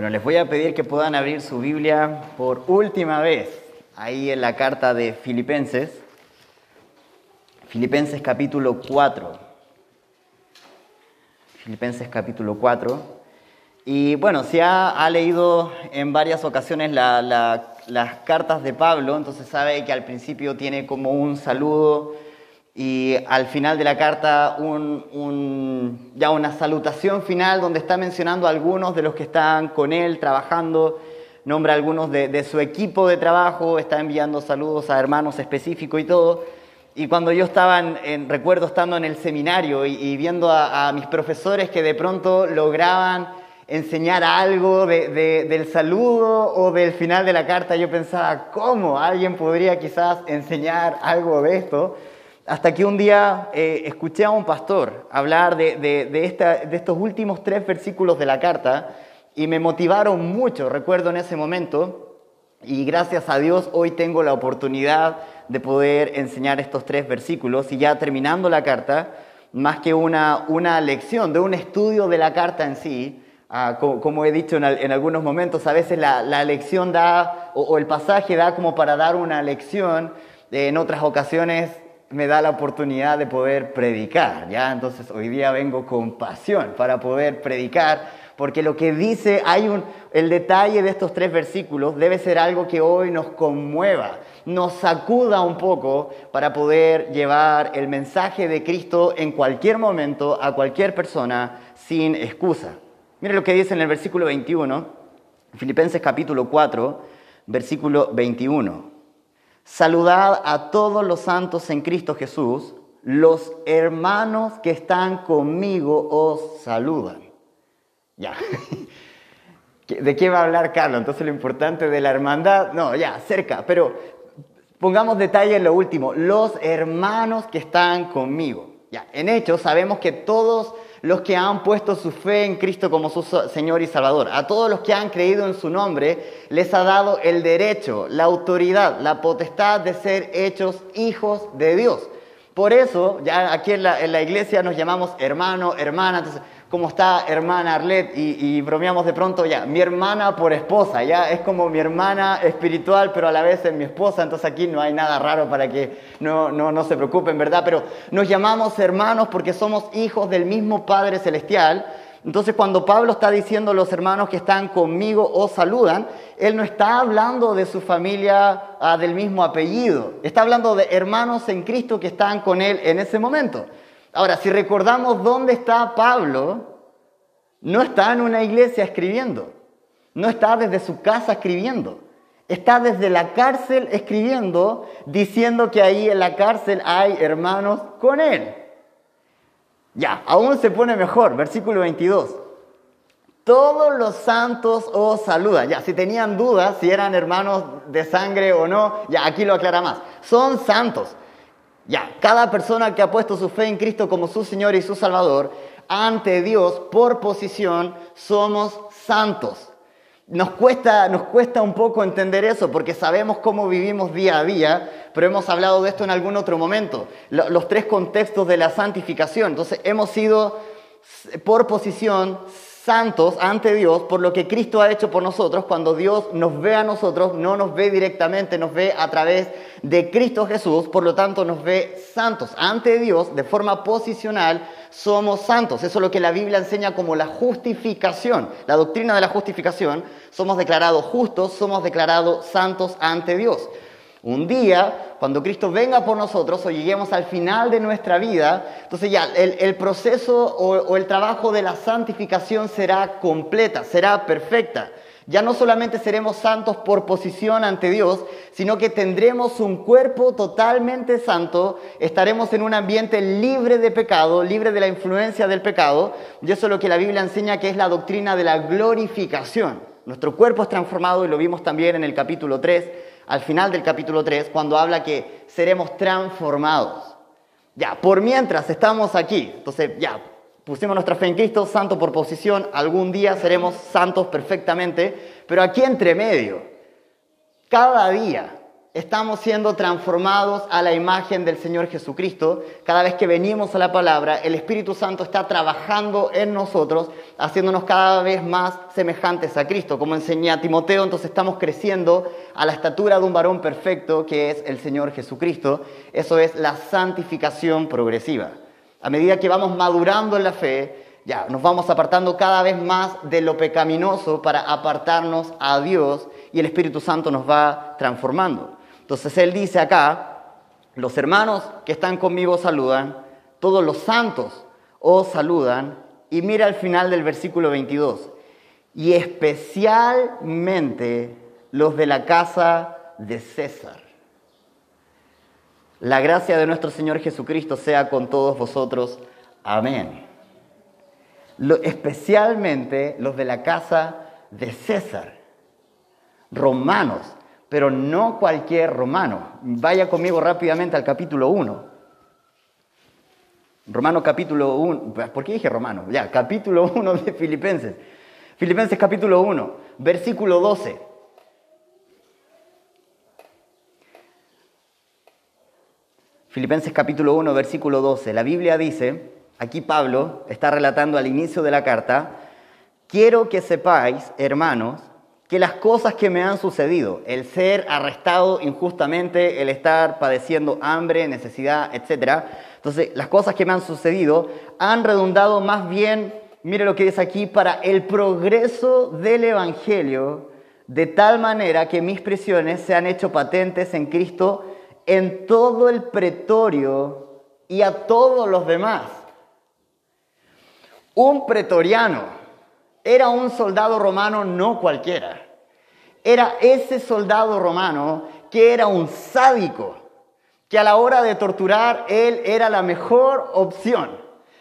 Bueno, les voy a pedir que puedan abrir su Biblia por última vez ahí en la carta de Filipenses. Filipenses capítulo 4. Filipenses capítulo 4. Y bueno, si ha, leído en varias ocasiones las cartas de Pablo, entonces sabe que al principio tiene como un saludo y al final de la carta ya una salutación final donde está mencionando a algunos de los que están con él trabajando, nombra a algunos de, su equipo de trabajo, está enviando saludos a hermanos específicos y todo. Y cuando yo estaba, en, recuerdo estando en el seminario y, viendo a, mis profesores que de pronto lograban enseñar algo del saludo o del final de la carta, yo pensaba, ¿cómo alguien podría quizás enseñar algo de esto? Hasta que un día eh, escuché a un pastor hablar de, estos últimos tres versículos de la carta y me motivaron mucho, recuerdo en ese momento, y gracias a Dios hoy tengo la oportunidad de poder enseñar estos tres versículos y ya terminando la carta, más que una, lección, de un estudio de la carta en sí, ah, como, he dicho en, algunos momentos, a veces la, lección da, o, el pasaje da como para dar una lección, en otras ocasiones me da la oportunidad de poder predicar, ¿ya? Entonces hoy día vengo con pasión para poder predicar, porque lo que dice, hay un, el detalle de estos tres versículos debe ser algo que hoy nos conmueva, nos sacuda un poco para poder llevar el mensaje de Cristo en cualquier momento a cualquier persona sin excusa. Mire lo que dice en el versículo 21, Filipenses capítulo 4, versículo 21. Saludad a todos los santos en Cristo Jesús. Los hermanos que están conmigo os saludan. Ya. ¿De qué va a hablar Carlos? Entonces lo importante de la hermandad, no, ya, cerca, pero pongamos detalle en lo último. Los hermanos que están conmigo. En Hechos sabemos que todos los que han puesto su fe en Cristo como su Señor y Salvador. A todos los que han creído en su nombre, les ha dado el derecho, la autoridad, la potestad de ser hechos hijos de Dios. Por eso, ya aquí en la, en la iglesia nos llamamos hermano, hermana. Entonces, ¿cómo está hermana Arlet? Y, bromeamos de pronto, ya, mi hermana por esposa, ya es como mi hermana espiritual, pero a la vez es mi esposa, entonces aquí no hay nada raro para que no, no, no se preocupen, ¿verdad? Pero nos llamamos hermanos porque somos hijos del mismo Padre Celestial. Entonces cuando Pablo está diciendo los hermanos que están conmigo o saludan, él no está hablando de su familia ah, del mismo apellido, está hablando de hermanos en Cristo que están con él en ese momento. Ahora, si recordamos dónde está Pablo, no está en una iglesia escribiendo, no está desde su casa escribiendo, está desde la cárcel escribiendo, diciendo que ahí en la cárcel hay hermanos con él. Ya, aún se pone mejor, versículo 22. Todos los santos os saludan. Ya, si tenían dudas si eran hermanos de sangre o no, ya aquí lo aclara más. Son santos. Ya, cada persona que ha puesto su fe en Cristo como su Señor y su Salvador, ante Dios, por posición, somos santos. Nos cuesta, nos cuesta un poco entender eso porque sabemos cómo vivimos día a día, pero hemos hablado de esto en algún otro momento. Los tres contextos de la santificación. Entonces, hemos sido por posición santos ante Dios por lo que Cristo ha hecho por nosotros. Cuando Dios nos ve a nosotros, no nos ve directamente, nos ve a través de Cristo Jesús, por lo tanto nos ve santos. Ante Dios, de forma posicional, somos santos. Eso es lo que la Biblia enseña como la justificación, la doctrina de la justificación. Somos declarados justos, somos declarados santos ante Dios. Un día, cuando Cristo venga por nosotros o lleguemos al final de nuestra vida, entonces ya el, proceso o, o el trabajo de la santificación será completa, será perfecta. Ya no solamente seremos santos por posición ante Dios, sino que tendremos un cuerpo totalmente santo, estaremos en un ambiente libre de pecado, libre de la influencia del pecado, y eso es lo que la Biblia enseña que es la doctrina de la glorificación. Nuestro cuerpo es transformado y lo vimos también en el capítulo 3 al final del capítulo 3, cuando habla que seremos transformados. Ya, por mientras estamos aquí, entonces ya, pusimos nuestra fe en Cristo, santo por posición, algún día seremos santos perfectamente, pero aquí entre medio, cada día, estamos siendo transformados a la imagen del Señor Jesucristo. Cada vez que venimos a la palabra, el Espíritu Santo está trabajando en nosotros, haciéndonos cada vez más semejantes a Cristo. Como enseña Timoteo, entonces estamos creciendo a la estatura de un varón perfecto, que es el Señor Jesucristo. Eso es la santificación progresiva. A medida que vamos madurando en la fe, ya nos vamos apartando cada vez más de lo pecaminoso para apartarnos a Dios y el Espíritu Santo nos va transformando. Entonces él dice acá, los hermanos que están conmigo saludan, todos los santos os saludan, y mira al final del versículo 22, y especialmente los de la casa de César. La gracia de nuestro Señor Jesucristo sea con todos vosotros. Amén. especialmente los de la casa de César, romanos, pero no cualquier romano. Vaya conmigo rápidamente al capítulo 1. Romano capítulo 1, ¿por qué dije romano? Ya, capítulo 1 de Filipenses. Filipenses capítulo 1, versículo 12. Filipenses capítulo 1, versículo 12. La Biblia dice, aquí Pablo está relatando al inicio de la carta, quiero que sepáis, hermanos, que las cosas que me han sucedido, el ser arrestado injustamente, el estar padeciendo hambre, necesidad, etc. Entonces, las cosas que me han sucedido han redundado más bien, mire lo que dice aquí, para el progreso del Evangelio, de tal manera que mis prisiones se han hecho patentes en Cristo en todo el pretorio y a todos los demás. Un pretoriano era un soldado romano no cualquiera. Era ese soldado romano que era un sádico, que a la hora de torturar él era la mejor opción,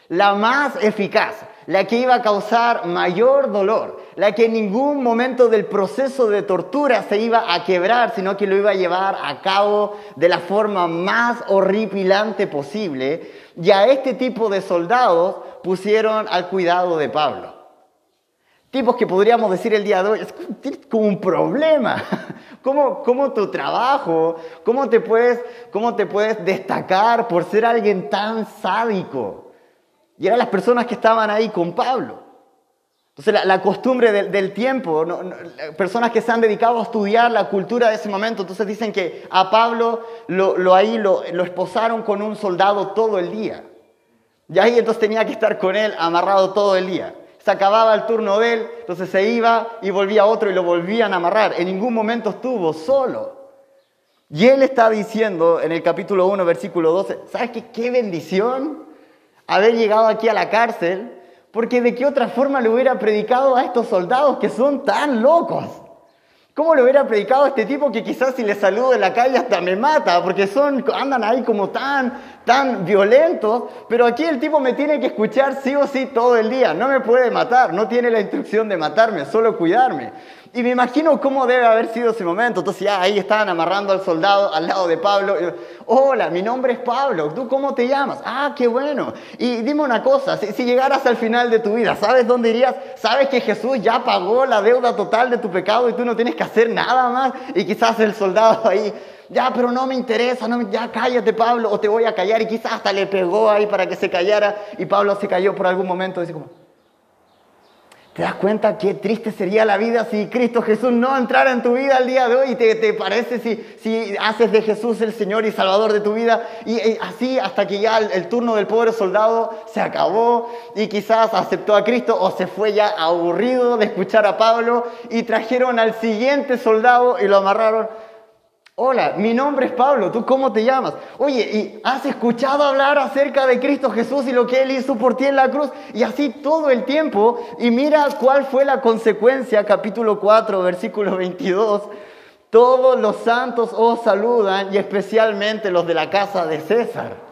la más eficaz, la que iba a causar mayor dolor, la que en ningún momento del proceso de tortura se iba a quebrar, sino que lo iba a llevar a cabo de la forma más horripilante posible. Y a este tipo de soldados pusieron al cuidado de Pablo. Tipos que podríamos decir el día de hoy, es como un problema. ¿Cómo, cómo tu trabajo, cómo te, puedes, cómo te puedes destacar por ser alguien tan sádico? Y eran las personas que estaban ahí con Pablo. Entonces la, costumbre del, tiempo, personas que se han dedicado a estudiar la cultura de ese momento, entonces dicen que a Pablo lo, ahí lo, lo esposaron con un soldado todo el día. Y ahí entonces tenía que estar con él amarrado todo el día se acababa el turno de él, entonces se iba y volvía otro y lo volvían a amarrar. En ningún momento estuvo solo. Y él está diciendo en el capítulo 1, versículo 12, ¿sabes qué? Qué bendición haber llegado aquí a la cárcel, porque de qué otra forma le hubiera predicado a estos soldados que son tan locos. ¿Cómo le hubiera predicado a este tipo que quizás si le saludo en la calle hasta me mata? Porque son, andan ahí como tan, tan violentos. Pero aquí el tipo me tiene que escuchar sí o sí todo el día. No me puede matar, no tiene la instrucción de matarme, solo cuidarme. Y me imagino cómo debe haber sido ese momento. Entonces ya ahí estaban amarrando al soldado al lado de Pablo. Hola, mi nombre es Pablo. ¿Tú cómo te llamas? Ah, qué bueno. Y dime una cosa, si, si, llegaras al final de tu vida, ¿sabes dónde irías? ¿Sabes que Jesús ya pagó la deuda total de tu pecado y tú no tienes que hacer nada más? Y quizás el soldado ahí, ya, pero no me interesa, no ya cállate Pablo, o te voy a callar. Y quizás hasta le pegó ahí para que se callara y Pablo se cayó por algún momento. Dice como, ¿Te das cuenta qué triste sería la vida si Cristo Jesús no entrara en tu vida el día de hoy? ¿Te, te parece si, si, haces de Jesús el Señor y Salvador de tu vida? Y, así hasta que ya el, turno del pobre soldado se acabó y quizás aceptó a Cristo o se fue ya aburrido de escuchar a Pablo y trajeron al siguiente soldado y lo amarraron Hola, mi nombre es Pablo, ¿tú cómo te llamas? Oye, ¿y has escuchado hablar acerca de Cristo Jesús y lo que Él hizo por ti en la cruz? Y así todo el tiempo. Y mira cuál fue la consecuencia, capítulo 4, versículo 22. Todos los santos os saludan y especialmente los de la casa de César.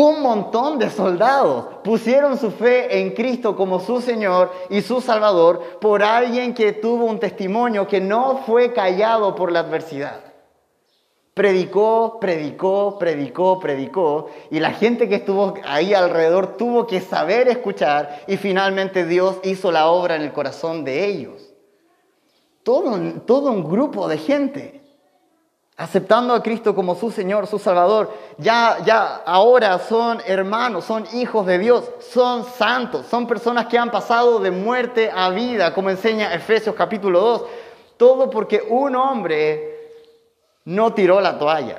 Un montón de soldados pusieron su fe en Cristo como su Señor y su Salvador por alguien que tuvo un testimonio que no fue callado por la adversidad. Predicó, predicó, predicó, predicó y la gente que estuvo ahí alrededor tuvo que saber escuchar y finalmente Dios hizo la obra en el corazón de ellos. Todo, todo un grupo de gente aceptando a Cristo como su Señor, su Salvador, ya, ya ahora son hermanos, son hijos de Dios, son santos, son personas que han pasado de muerte a vida, como enseña Efesios capítulo 2. Todo porque un hombre no tiró la toalla.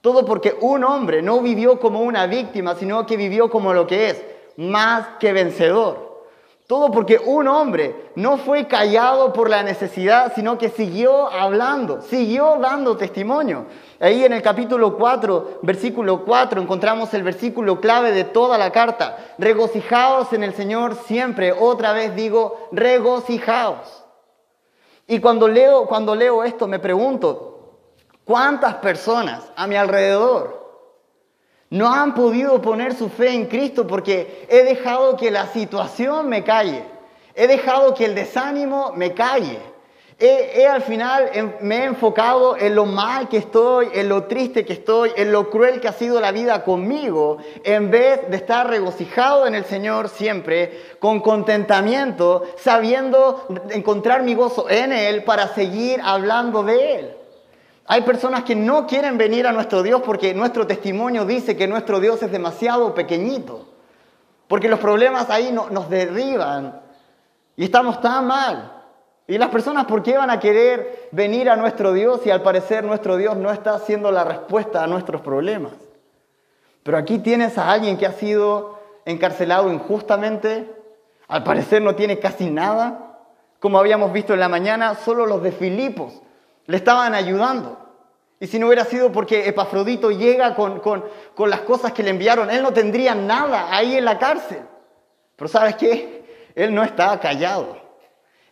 Todo porque un hombre no vivió como una víctima, sino que vivió como lo que es, más que vencedor. Todo porque un hombre no fue callado por la necesidad, sino que siguió hablando, siguió dando testimonio. Ahí en el capítulo 4, versículo 4, encontramos el versículo clave de toda la carta. Regocijaos en el Señor siempre. Otra vez digo, regocijaos. Y cuando leo, cuando leo esto me pregunto, ¿cuántas personas a mi alrededor no han podido poner su fe en Cristo porque he dejado que la situación me calle. He dejado que el desánimo me calle. He, al final me he enfocado en lo mal que estoy, en lo triste que estoy, en lo cruel que ha sido la vida conmigo, en vez de estar regocijado en el Señor siempre, con contentamiento, sabiendo encontrar mi gozo en Él para seguir hablando de Él. Hay personas que no quieren venir a nuestro Dios porque nuestro testimonio dice que nuestro Dios es demasiado pequeñito. Porque los problemas ahí nos derriban y estamos tan mal. Y las personas, ¿por qué van a querer venir a nuestro Dios si al parecer nuestro Dios no está haciendo la respuesta a nuestros problemas? Pero aquí tienes a alguien que ha sido encarcelado injustamente, al parecer no tiene casi nada, como habíamos visto en la mañana, solo los de Filipos le estaban ayudando. Y si no hubiera sido porque Epafrodito llega con, las cosas que le enviaron, él no tendría nada ahí en la cárcel. Pero ¿sabes qué? Él no está callado.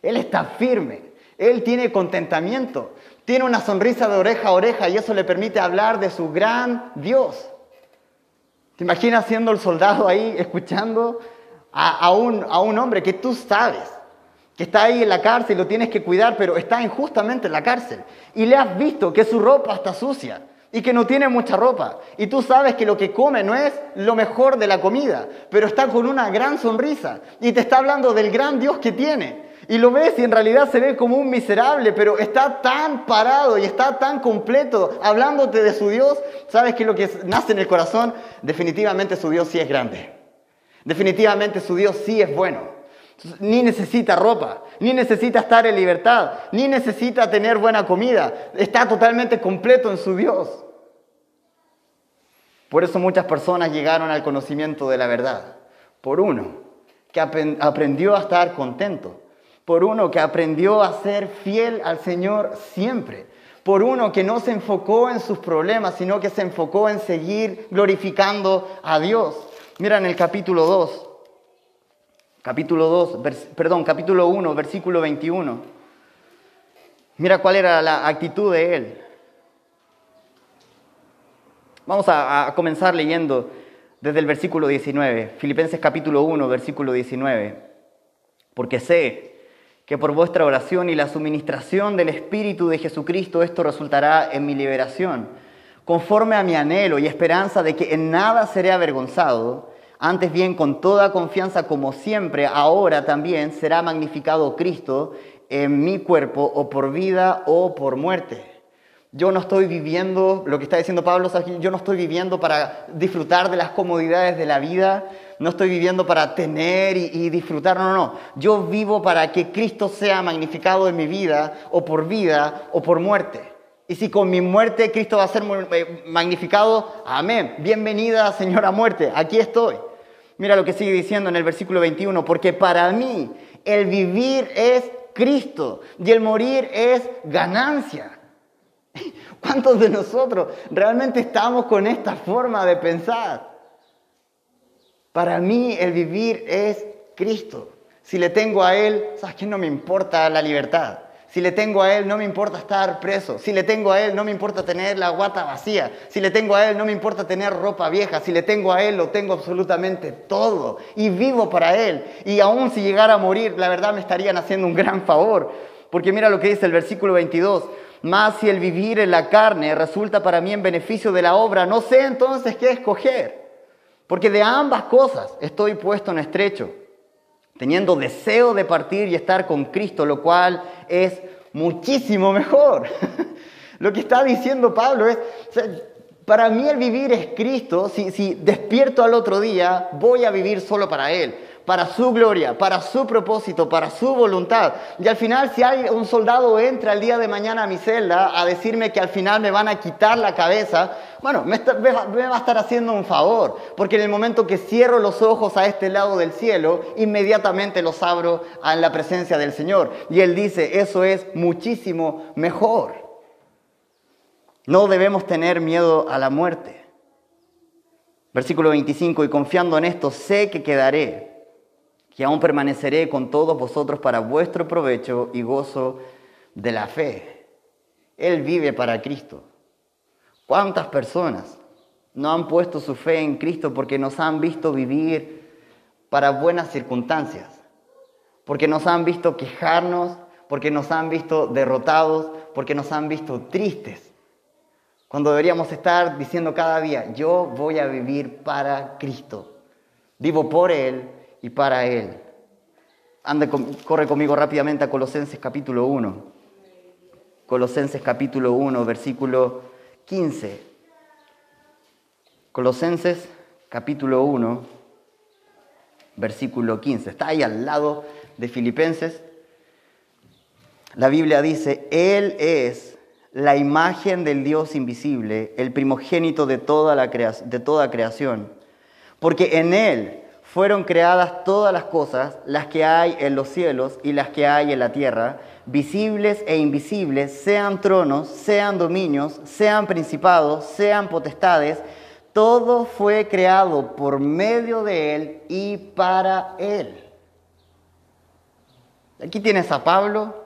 Él está firme. Él tiene contentamiento. Tiene una sonrisa de oreja a oreja y eso le permite hablar de su gran Dios. ¿Te imaginas siendo el soldado ahí escuchando a, un, a un hombre que tú sabes que está ahí en la cárcel y lo tienes que cuidar, pero está injustamente en la cárcel. Y le has visto que su ropa está sucia y que no tiene mucha ropa. Y tú sabes que lo que come no es lo mejor de la comida, pero está con una gran sonrisa y te está hablando del gran Dios que tiene. Y lo ves y en realidad se ve como un miserable, pero está tan parado y está tan completo hablándote de su Dios. Sabes que lo que nace en el corazón, definitivamente su Dios sí es grande. Definitivamente su Dios sí es bueno ni necesita ropa, ni necesita estar en libertad, ni necesita tener buena comida. Está totalmente completo en su Dios. Por eso muchas personas llegaron al conocimiento de la verdad. Por uno, que aprendió a estar contento. Por uno, que aprendió a ser fiel al Señor siempre. Por uno, que no se enfocó en sus problemas, sino que se enfocó en seguir glorificando a Dios. Mira en el capítulo 2, capítulo 2, perdón, capítulo 1, versículo 21. Mira cuál era la actitud de él. Vamos a, comenzar leyendo desde el versículo 19, Filipenses capítulo 1, versículo 19. Porque sé que por vuestra oración y la suministración del Espíritu de Jesucristo esto resultará en mi liberación, conforme a mi anhelo y esperanza de que en nada seré avergonzado antes bien, con toda confianza, como siempre, ahora también será magnificado Cristo en mi cuerpo, o por vida o por muerte. Yo no estoy viviendo, lo que está diciendo Pablo, yo no estoy viviendo para disfrutar de las comodidades de la vida, no estoy viviendo para tener y, disfrutar, no, no, no. Yo vivo para que Cristo sea magnificado en mi vida, o por vida o por muerte. Y si con mi muerte Cristo va a ser eh, magnificado, amén. Bienvenida, Señora Muerte, aquí estoy. Mira lo que sigue diciendo en el versículo 21, porque para mí el vivir es Cristo y el morir es ganancia. ¿Cuántos de nosotros realmente estamos con esta forma de pensar? Para mí el vivir es Cristo. Si le tengo a Él, ¿sabes qué? No me importa la libertad. Si le tengo a Él, no me importa estar preso. Si le tengo a Él, no me importa tener la guata vacía. Si le tengo a Él, no me importa tener ropa vieja. Si le tengo a Él, lo tengo absolutamente todo. Y vivo para Él. Y aún si llegara a morir, la verdad me estarían haciendo un gran favor. Porque mira lo que dice el versículo 22. Más si el vivir en la carne resulta para mí en beneficio de la obra, no sé entonces qué escoger. Porque de ambas cosas estoy puesto en estrecho teniendo deseo de partir y estar con Cristo, lo cual es muchísimo mejor. Lo que está diciendo Pablo es, para mí el vivir es Cristo, si, si despierto al otro día, voy a vivir solo para Él para su gloria, para su propósito, para su voluntad. Y al final, si hay un soldado entra el día de mañana a mi celda a decirme que al final me van a quitar la cabeza, bueno, me, va a estar haciendo un favor, porque en el momento que cierro los ojos a este lado del cielo, inmediatamente los abro en la presencia del Señor. Y Él dice, eso es muchísimo mejor. No debemos tener miedo a la muerte. Versículo 25, y confiando en esto, sé que quedaré que aún permaneceré con todos vosotros para vuestro provecho y gozo de la fe. Él vive para Cristo. ¿Cuántas personas no han puesto su fe en Cristo porque nos han visto vivir para buenas circunstancias? Porque nos han visto quejarnos, porque nos han visto derrotados, porque nos han visto tristes. Cuando deberíamos estar diciendo cada día, yo voy a vivir para Cristo. Vivo por Él y para Él. Ande, corre conmigo rápidamente a Colosenses capítulo 1. Colosenses capítulo 1, versículo 15. Colosenses capítulo 1, versículo 15. Está ahí al lado de Filipenses. La Biblia dice, Él es la imagen del Dios invisible, el primogénito de toda, la de toda creación. Porque en Él fueron creadas todas las cosas, las que hay en los cielos y las que hay en la tierra, visibles e invisibles, sean tronos, sean dominios, sean principados, sean potestades, todo fue creado por medio de Él y para Él. Aquí tienes a Pablo,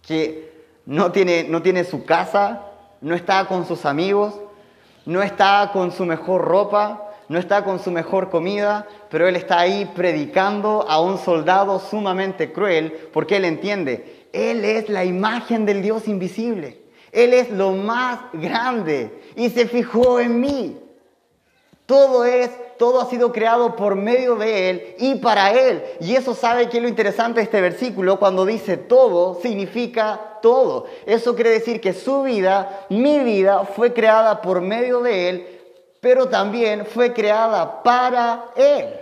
que no tiene, no tiene su casa, no está con sus amigos, no está con su mejor ropa, no está con su mejor comida, pero él está ahí predicando a un soldado sumamente cruel porque él entiende, él es la imagen del Dios invisible, él es lo más grande y se fijó en mí. Todo es, todo ha sido creado por medio de Él y para Él. Y eso sabe que lo interesante de este versículo, cuando dice todo, significa todo. Eso quiere decir que su vida, mi vida, fue creada por medio de Él pero también fue creada para Él.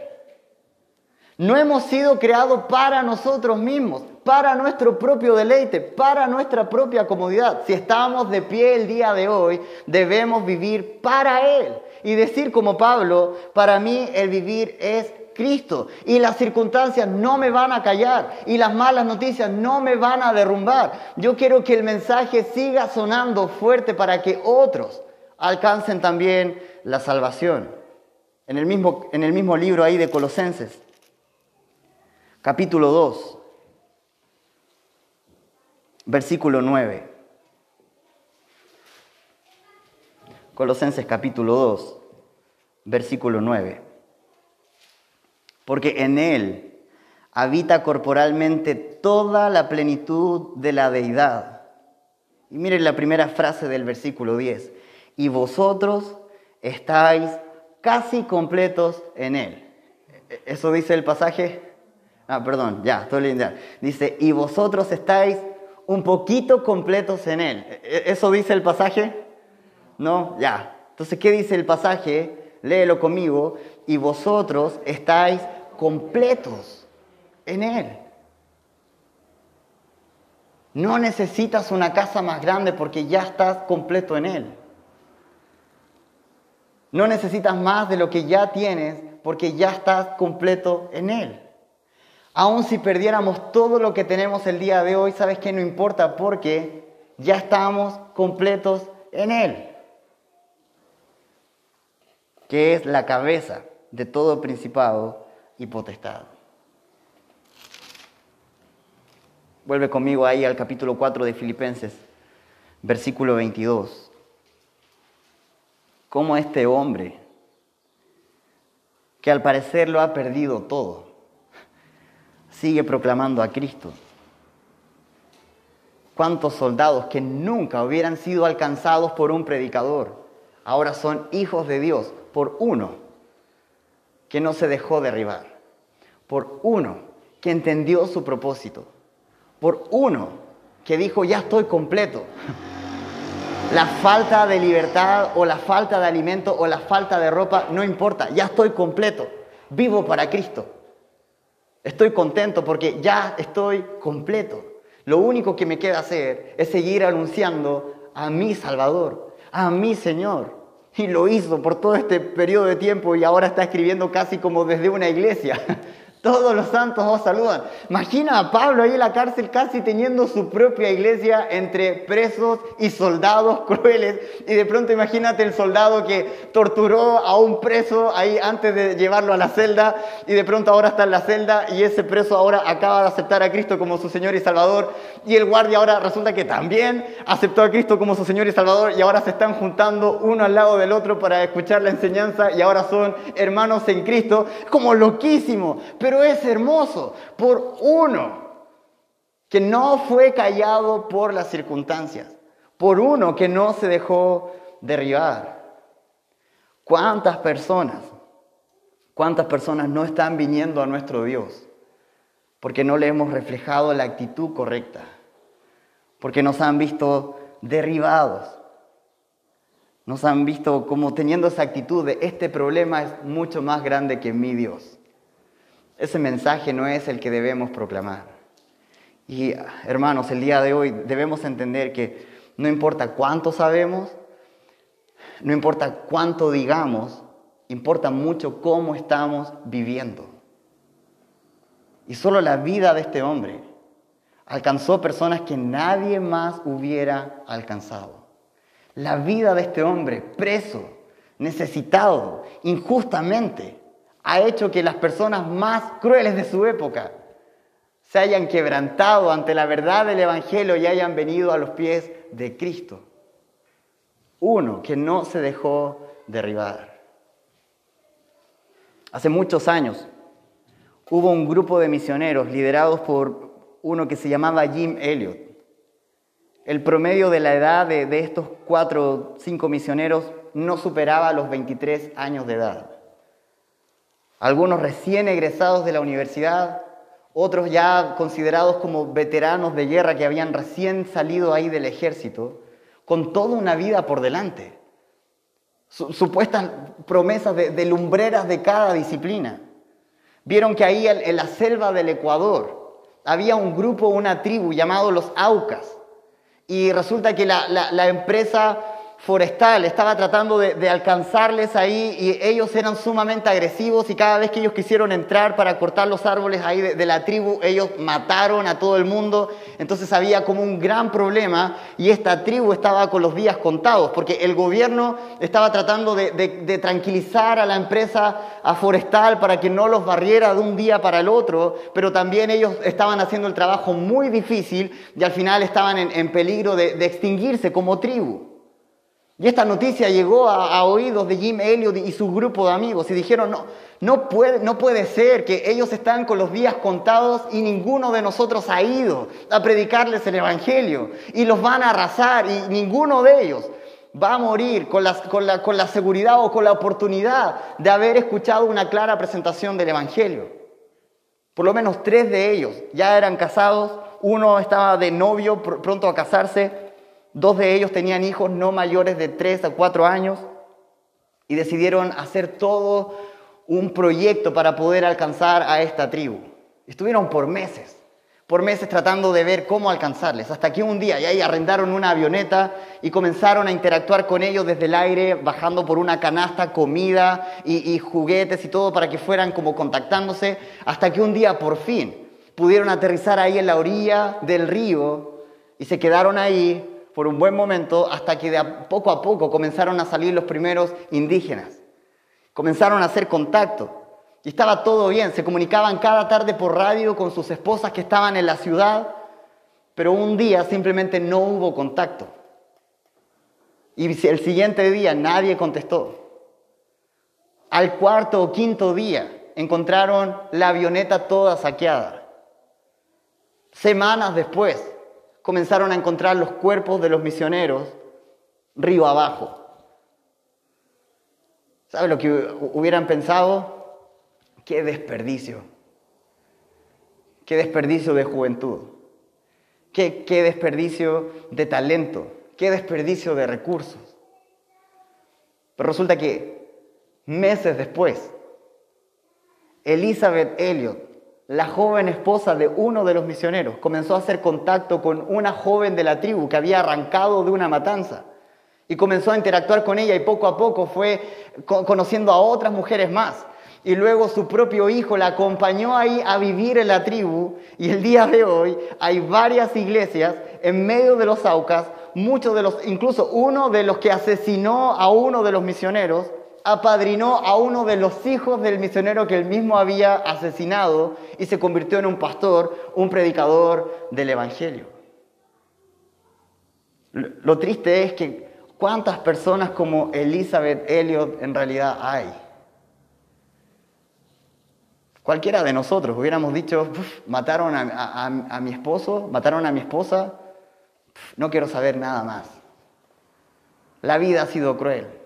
No hemos sido creados para nosotros mismos, para nuestro propio deleite, para nuestra propia comodidad. Si estamos de pie el día de hoy, debemos vivir para Él. Y decir como Pablo, para mí el vivir es Cristo. Y las circunstancias no me van a callar. Y las malas noticias no me van a derrumbar. Yo quiero que el mensaje siga sonando fuerte para que otros alcancen también la salvación. En el mismo, en el mismo libro ahí de Colosenses, capítulo 2, versículo 9. Colosenses capítulo 2, versículo 9. Porque en Él habita corporalmente toda la plenitud de la deidad. Y miren la primera frase del versículo 10. Y vosotros estáis casi completos en Él. ¿Eso dice el pasaje? Ah, perdón, ya, estoy leyendo. Dice, y vosotros estáis un poquito completos en Él. ¿E-, ¿Eso dice el pasaje? No, ya. Entonces, ¿qué dice el pasaje? Léelo conmigo. Y vosotros estáis completos en Él. No necesitas una casa más grande porque ya estás completo en Él. No necesitas más de lo que ya tienes porque ya estás completo en Él. Aun si perdiéramos todo lo que tenemos el día de hoy, sabes que no importa porque ya estamos completos en Él, que es la cabeza de todo principado y potestad. Vuelve conmigo ahí al capítulo 4 de Filipenses, versículo 22 como este hombre, que al parecer lo ha perdido todo, sigue proclamando a Cristo. ¿Cuántos soldados que nunca hubieran sido alcanzados por un predicador ahora son hijos de Dios por uno que no se dejó derribar, por uno que entendió su propósito, por uno que dijo, ya estoy completo? La falta de libertad o la falta de alimento o la falta de ropa, no importa, ya estoy completo, vivo para Cristo. Estoy contento porque ya estoy completo. Lo único que me queda hacer es seguir anunciando a mi Salvador, a mi Señor. Y lo hizo por todo este periodo de tiempo y ahora está escribiendo casi como desde una iglesia. Todos los santos os saludan. Imagina a Pablo ahí en la cárcel casi teniendo su propia iglesia entre presos y soldados crueles. Y de pronto imagínate el soldado que torturó a un preso ahí antes de llevarlo a la celda y de pronto ahora está en la celda y ese preso ahora acaba de aceptar a Cristo como su Señor y Salvador. Y el guardia ahora resulta que también aceptó a Cristo como su Señor y Salvador y ahora se están juntando uno al lado del otro para escuchar la enseñanza y ahora son hermanos en Cristo. Como loquísimo. Pero pero es hermoso por uno que no fue callado por las circunstancias, por uno que no se dejó derribar. ¿Cuántas personas, cuántas personas no están viniendo a nuestro Dios? Porque no le hemos reflejado la actitud correcta, porque nos han visto derribados, nos han visto como teniendo esa actitud de este problema es mucho más grande que mi Dios. Ese mensaje no es el que debemos proclamar. Y hermanos, el día de hoy debemos entender que no importa cuánto sabemos, no importa cuánto digamos, importa mucho cómo estamos viviendo. Y solo la vida de este hombre alcanzó personas que nadie más hubiera alcanzado. La vida de este hombre preso, necesitado, injustamente, ha hecho que las personas más crueles de su época se hayan quebrantado ante la verdad del Evangelio y hayan venido a los pies de Cristo. Uno que no se dejó derribar. Hace muchos años hubo un grupo de misioneros liderados por uno que se llamaba Jim Elliot. El promedio de la edad de, estos cuatro o cinco misioneros no superaba los 23 años de edad algunos recién egresados de la universidad, otros ya considerados como veteranos de guerra que habían recién salido ahí del ejército, con toda una vida por delante, supuestas promesas de, lumbreras de cada disciplina. Vieron que ahí en, la selva del Ecuador había un grupo, una tribu llamado los Aucas, y resulta que la empresa forestal, estaba tratando de, alcanzarles ahí y ellos eran sumamente agresivos y cada vez que ellos quisieron entrar para cortar los árboles ahí de, la tribu, ellos mataron a todo el mundo. Entonces había como un gran problema y esta tribu estaba con los días contados porque el gobierno estaba tratando de, tranquilizar a la empresa forestal para que no los barriera de un día para el otro, pero también ellos estaban haciendo el trabajo muy difícil y al final estaban en peligro de extinguirse como tribu. Y esta noticia llegó a, oídos de Jim Elliot y su grupo de amigos y dijeron, no, no puede, no puede ser que ellos están con los días contados y ninguno de nosotros ha ido a predicarles el Evangelio y los van a arrasar y ninguno de ellos va a morir con la, con, la, con la seguridad o con la oportunidad de haber escuchado una clara presentación del Evangelio. Por lo menos tres de ellos ya eran casados, uno estaba de novio pronto a casarse Dos de ellos tenían hijos no mayores de 3 a 4 años y decidieron hacer todo un proyecto para poder alcanzar a esta tribu. Estuvieron por meses, por meses tratando de ver cómo alcanzarles, hasta que un día y ahí arrendaron una avioneta y comenzaron a interactuar con ellos desde el aire, bajando por una canasta comida y, y juguetes y todo para que fueran como contactándose, hasta que un día por fin pudieron aterrizar ahí en la orilla del río y se quedaron ahí por un buen momento hasta que de poco a poco comenzaron a salir los primeros indígenas. Comenzaron a hacer contacto y estaba todo bien. Se comunicaban cada tarde por radio con sus esposas que estaban en la ciudad, pero un día simplemente no hubo contacto. Y el siguiente día nadie contestó. Al cuarto o quinto día encontraron la avioneta toda saqueada. Semanas después comenzaron a encontrar los cuerpos de los misioneros río abajo. ¿Sabe lo que hubieran pensado? Qué desperdicio. Qué desperdicio de juventud. Qué, qué desperdicio de talento. qué desperdicio de recursos. Pero resulta que meses después, Elizabeth Elliot, la joven esposa de uno de los misioneros, comenzó a hacer contacto con una joven de la tribu que había arrancado de una matanza y comenzó a interactuar con ella y poco a poco fue conociendo a otras mujeres más. Y luego su propio hijo la acompañó ahí a vivir en la tribu y el día de hoy hay varias iglesias en medio de los Aucas, muchos de los, incluso uno de los que asesinó a uno de los misioneros, apadrinó a uno de los hijos del misionero que él mismo había asesinado y se convirtió en un pastor, un predicador del Evangelio. Lo triste es que cuántas personas como Elizabeth Elliot en realidad hay. Cualquiera de nosotros hubiéramos dicho, mataron a, mi esposo, mataron a mi esposa, no quiero saber nada más. La vida ha sido cruel.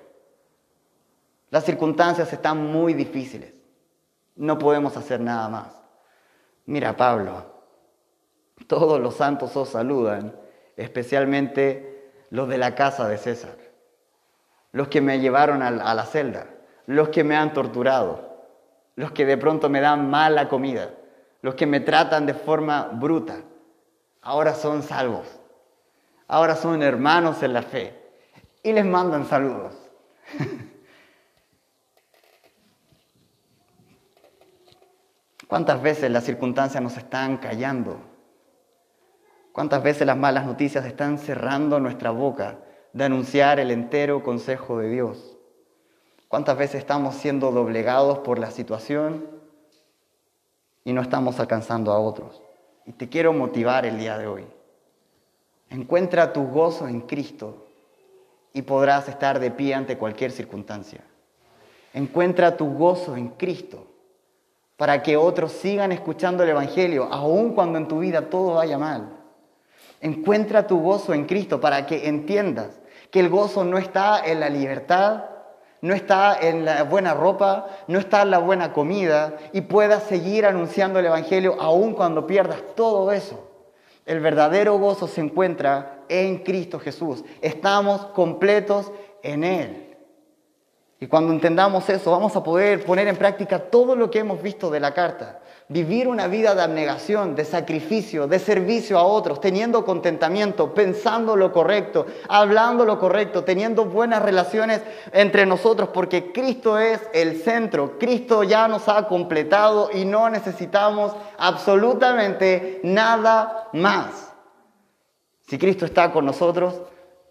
Las circunstancias están muy difíciles. No podemos hacer nada más. Mira, Pablo, todos los santos os saludan, especialmente los de la casa de César, los que me llevaron a la celda, los que me han torturado, los que de pronto me dan mala comida, los que me tratan de forma bruta, ahora son salvos, ahora son hermanos en la fe y les mandan saludos. ¿Cuántas veces las circunstancias nos están callando? ¿Cuántas veces las malas noticias están cerrando nuestra boca de anunciar el entero consejo de Dios? ¿Cuántas veces estamos siendo doblegados por la situación y no estamos alcanzando a otros? Y te quiero motivar el día de hoy. Encuentra tu gozo en Cristo y podrás estar de pie ante cualquier circunstancia. Encuentra tu gozo en Cristo para que otros sigan escuchando el Evangelio, aun cuando en tu vida todo vaya mal. Encuentra tu gozo en Cristo para que entiendas que el gozo no está en la libertad, no está en la buena ropa, no está en la buena comida y puedas seguir anunciando el Evangelio aun cuando pierdas todo eso. El verdadero gozo se encuentra en Cristo Jesús. Estamos completos en Él. Y cuando entendamos eso, vamos a poder poner en práctica todo lo que hemos visto de la carta. Vivir una vida de abnegación, de sacrificio, de servicio a otros, teniendo contentamiento, pensando lo correcto, hablando lo correcto, teniendo buenas relaciones entre nosotros, porque Cristo es el centro. Cristo ya nos ha completado y no necesitamos absolutamente nada más. Si Cristo está con nosotros,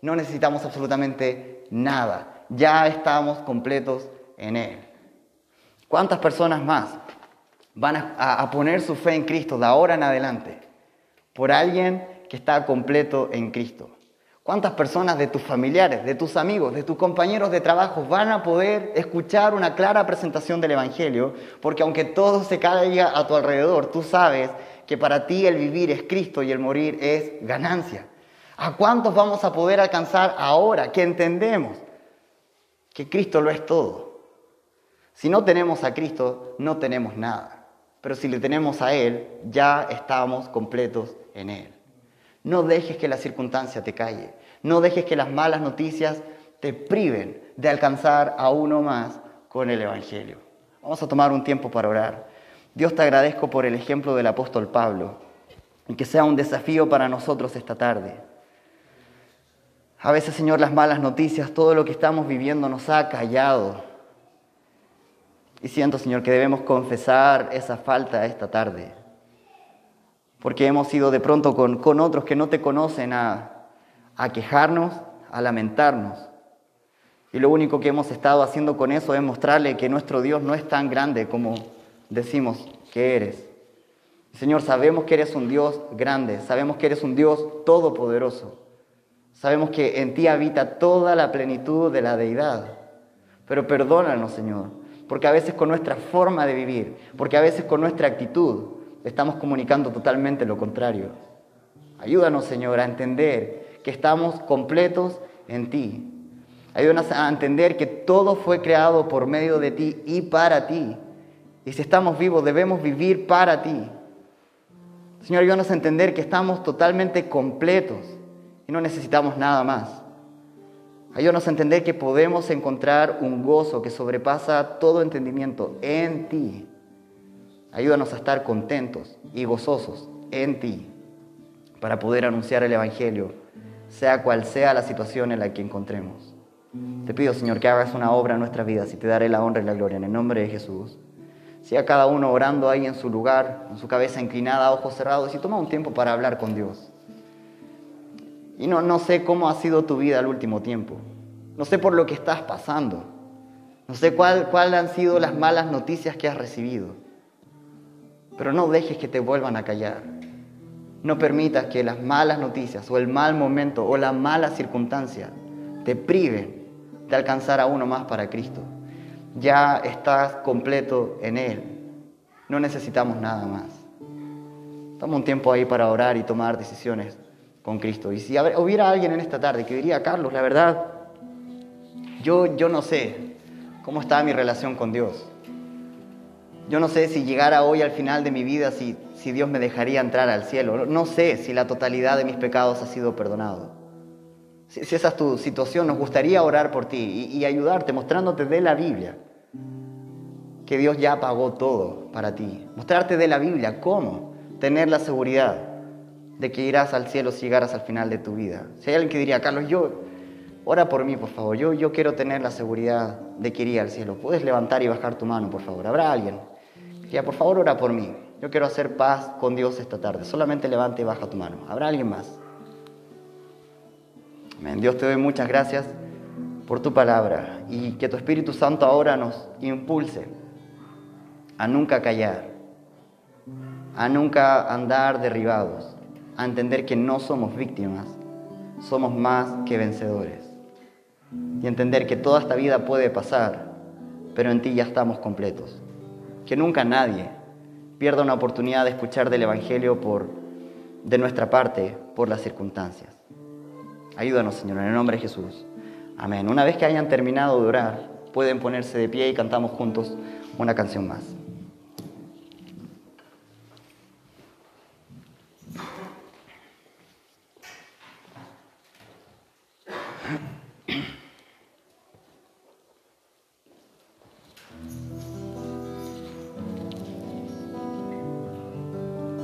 no necesitamos absolutamente nada ya estamos completos en Él. ¿Cuántas personas más van a, poner su fe en Cristo de ahora en adelante por alguien que está completo en Cristo? ¿Cuántas personas de tus familiares, de tus amigos, de tus compañeros de trabajo van a poder escuchar una clara presentación del Evangelio? Porque aunque todo se caiga a tu alrededor, tú sabes que para ti el vivir es Cristo y el morir es ganancia. ¿A cuántos vamos a poder alcanzar ahora que entendemos que Cristo lo es todo. Si no tenemos a Cristo, no tenemos nada. Pero si le tenemos a Él, ya estamos completos en Él. No dejes que la circunstancia te calle. No dejes que las malas noticias te priven de alcanzar a uno más con el Evangelio. Vamos a tomar un tiempo para orar. Dios te agradezco por el ejemplo del apóstol Pablo y que sea un desafío para nosotros esta tarde. A veces, Señor, las malas noticias, todo lo que estamos viviendo nos ha callado. Y siento, Señor, que debemos confesar esa falta esta tarde. Porque hemos ido de pronto con, otros que no te conocen a, a quejarnos, a lamentarnos. Y lo único que hemos estado haciendo con eso es mostrarle que nuestro Dios no es tan grande como decimos que eres. Señor, sabemos que eres un Dios grande, sabemos que eres un Dios todopoderoso. Sabemos que en ti habita toda la plenitud de la deidad. Pero perdónanos, Señor, porque a veces con nuestra forma de vivir, porque a veces con nuestra actitud, estamos comunicando totalmente lo contrario. Ayúdanos, Señor, a entender que estamos completos en ti. Ayúdanos a entender que todo fue creado por medio de ti y para ti. Y si estamos vivos, debemos vivir para ti. Señor, ayúdanos a entender que estamos totalmente completos y no necesitamos nada más. Ayúdanos a entender que podemos encontrar un gozo que sobrepasa todo entendimiento en ti. Ayúdanos a estar contentos y gozosos en ti para poder anunciar el Evangelio, sea cual sea la situación en la que encontremos. Te pido, Señor, que hagas una obra en nuestras vidas y te daré la honra y la gloria en el nombre de Jesús. Sea cada uno orando ahí en su lugar, con su cabeza inclinada, ojos cerrados, y toma un tiempo para hablar con Dios. Y no, no sé cómo ha sido tu vida el último tiempo. No sé por lo que estás pasando. No sé cuál han sido las malas noticias que has recibido. Pero no dejes que te vuelvan a callar. No permitas que las malas noticias o el mal momento o la mala circunstancia te priven de alcanzar a uno más para Cristo. Ya estás completo en Él. No necesitamos nada más. Toma un tiempo ahí para orar y tomar decisiones con Cristo. Y si hubiera alguien en esta tarde que diría, Carlos, la verdad, yo, yo no sé cómo está mi relación con Dios. Yo no sé si llegara hoy al final de mi vida, si, si Dios me dejaría entrar al cielo. No sé si la totalidad de mis pecados ha sido perdonado. Si, esa es tu situación, nos gustaría orar por ti y, y ayudarte mostrándote de la Biblia que Dios ya pagó todo para ti. Mostrarte de la Biblia cómo tener la seguridad de que irás al cielo si llegaras al final de tu vida. Si hay alguien que diría, Carlos, yo, ora por mí, por favor, yo, yo quiero tener la seguridad de que iría al cielo. ¿Puedes levantar y bajar tu mano, por favor? ¿Habrá alguien? Ya, por favor, ora por mí. Yo quiero hacer paz con Dios esta tarde. Solamente levante y baja tu mano. ¿Habrá alguien más? Amén. Dios te doy muchas gracias por tu palabra y que tu Espíritu Santo ahora nos impulse a nunca callar, a nunca andar derribados, a entender que no somos víctimas, somos más que vencedores. Y entender que toda esta vida puede pasar, pero en ti ya estamos completos. Que nunca nadie pierda una oportunidad de escuchar del Evangelio por, de nuestra parte por las circunstancias. Ayúdanos, Señor, en el nombre de Jesús. Amén. Una vez que hayan terminado de orar, pueden ponerse de pie y cantamos juntos una canción más.